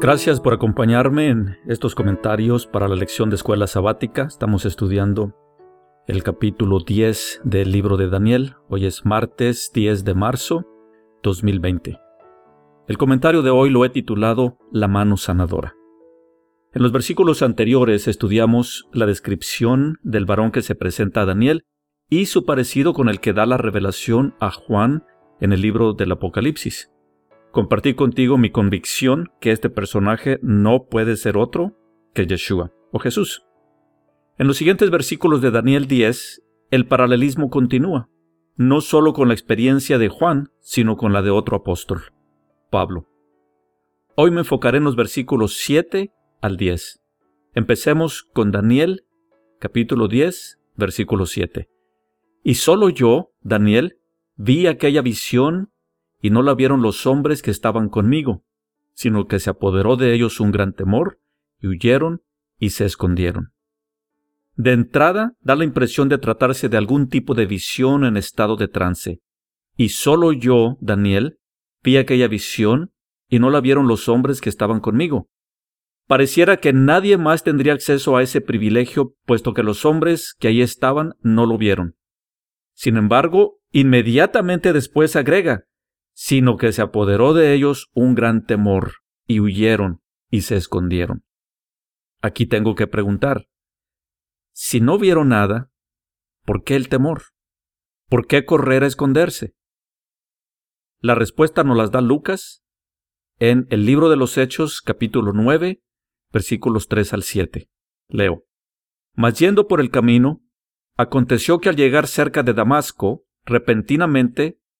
Gracias por acompañarme en estos comentarios para la lección de escuela sabática. Estamos estudiando el capítulo 10 del libro de Daniel. Hoy es martes 10 de marzo 2020. El comentario de hoy lo he titulado La mano sanadora. En los versículos anteriores estudiamos la descripción del varón que se presenta a Daniel y su parecido con el que da la revelación a Juan en el libro del Apocalipsis. Compartí contigo mi convicción que este personaje no puede ser otro que Yeshua o Jesús. En los siguientes versículos de Daniel 10, el paralelismo continúa, no solo con la experiencia de Juan, sino con la de otro apóstol, Pablo. Hoy me enfocaré en los versículos 7 al 10. Empecemos con Daniel, capítulo 10, versículo 7. Y solo yo, Daniel, vi aquella visión y no la vieron los hombres que estaban conmigo, sino que se apoderó de ellos un gran temor, y huyeron y se escondieron. De entrada da la impresión de tratarse de algún tipo de visión en estado de trance, y solo yo, Daniel, vi aquella visión y no la vieron los hombres que estaban conmigo. Pareciera que nadie más tendría acceso a ese privilegio, puesto que los hombres que allí estaban no lo vieron. Sin embargo, inmediatamente después agrega, sino que se apoderó de ellos un gran temor, y huyeron y se escondieron. Aquí tengo que preguntar, si no vieron nada, ¿por qué el temor? ¿Por qué correr a esconderse? La respuesta nos las da Lucas en el libro de los Hechos capítulo 9, versículos 3 al 7. Leo. Mas yendo por el camino, aconteció que al llegar cerca de Damasco, repentinamente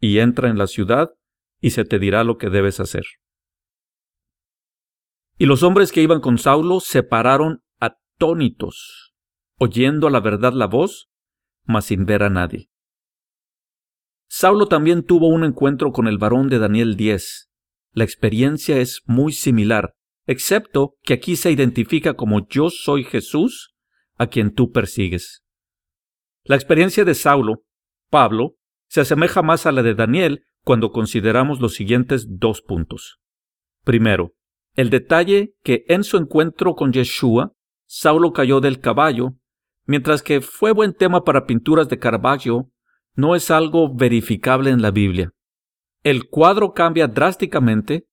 y entra en la ciudad, y se te dirá lo que debes hacer. Y los hombres que iban con Saulo se pararon atónitos, oyendo a la verdad la voz, mas sin ver a nadie. Saulo también tuvo un encuentro con el varón de Daniel 10. La experiencia es muy similar, excepto que aquí se identifica como yo soy Jesús, a quien tú persigues. La experiencia de Saulo, Pablo, se asemeja más a la de Daniel cuando consideramos los siguientes dos puntos. Primero, el detalle que en su encuentro con Yeshua, Saulo cayó del caballo, mientras que fue buen tema para pinturas de Caravaggio, no es algo verificable en la Biblia. El cuadro cambia drásticamente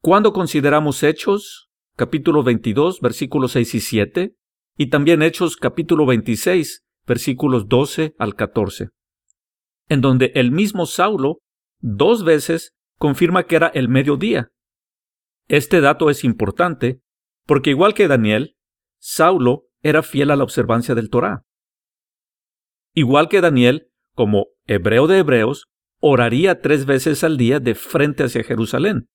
cuando consideramos Hechos, capítulo 22, versículos 6 y 7, y también Hechos, capítulo 26, versículos 12 al 14 en donde el mismo Saulo dos veces confirma que era el mediodía. Este dato es importante porque igual que Daniel, Saulo era fiel a la observancia del Torá. Igual que Daniel, como hebreo de hebreos, oraría tres veces al día de frente hacia Jerusalén.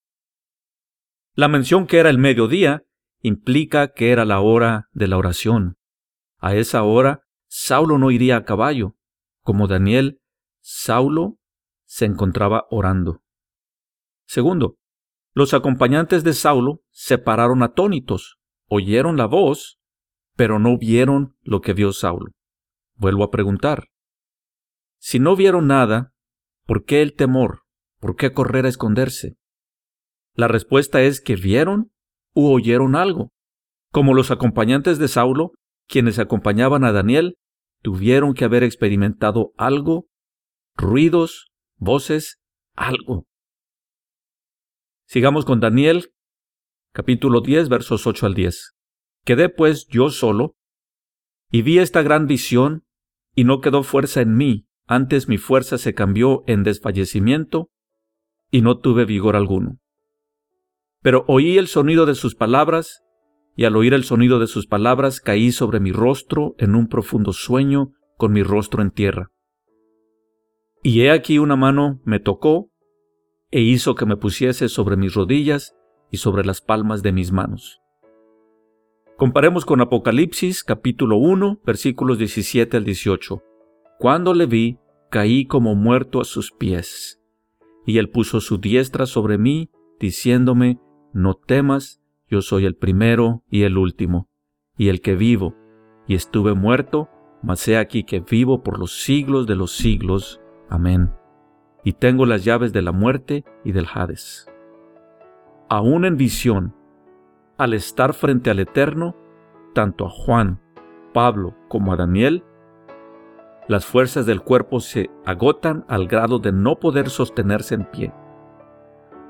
La mención que era el mediodía implica que era la hora de la oración. A esa hora, Saulo no iría a caballo, como Daniel Saulo se encontraba orando. Segundo, los acompañantes de Saulo se pararon atónitos, oyeron la voz, pero no vieron lo que vio Saulo. Vuelvo a preguntar. Si no vieron nada, ¿por qué el temor? ¿Por qué correr a esconderse? La respuesta es que vieron u oyeron algo, como los acompañantes de Saulo, quienes acompañaban a Daniel, tuvieron que haber experimentado algo ruidos, voces, algo. Sigamos con Daniel, capítulo 10, versos 8 al 10. Quedé pues yo solo, y vi esta gran visión, y no quedó fuerza en mí, antes mi fuerza se cambió en desfallecimiento, y no tuve vigor alguno. Pero oí el sonido de sus palabras, y al oír el sonido de sus palabras caí sobre mi rostro en un profundo sueño con mi rostro en tierra. Y he aquí una mano me tocó e hizo que me pusiese sobre mis rodillas y sobre las palmas de mis manos. Comparemos con Apocalipsis capítulo 1 versículos 17 al 18. Cuando le vi, caí como muerto a sus pies. Y él puso su diestra sobre mí, diciéndome, No temas, yo soy el primero y el último, y el que vivo, y estuve muerto, mas he aquí que vivo por los siglos de los siglos. Amén. Y tengo las llaves de la muerte y del Hades. Aún en visión, al estar frente al Eterno, tanto a Juan, Pablo como a Daniel, las fuerzas del cuerpo se agotan al grado de no poder sostenerse en pie.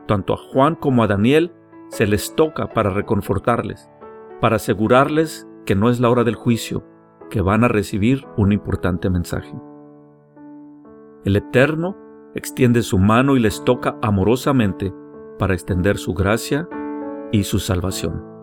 Tanto a Juan como a Daniel se les toca para reconfortarles, para asegurarles que no es la hora del juicio, que van a recibir un importante mensaje. El Eterno extiende su mano y les toca amorosamente para extender su gracia y su salvación.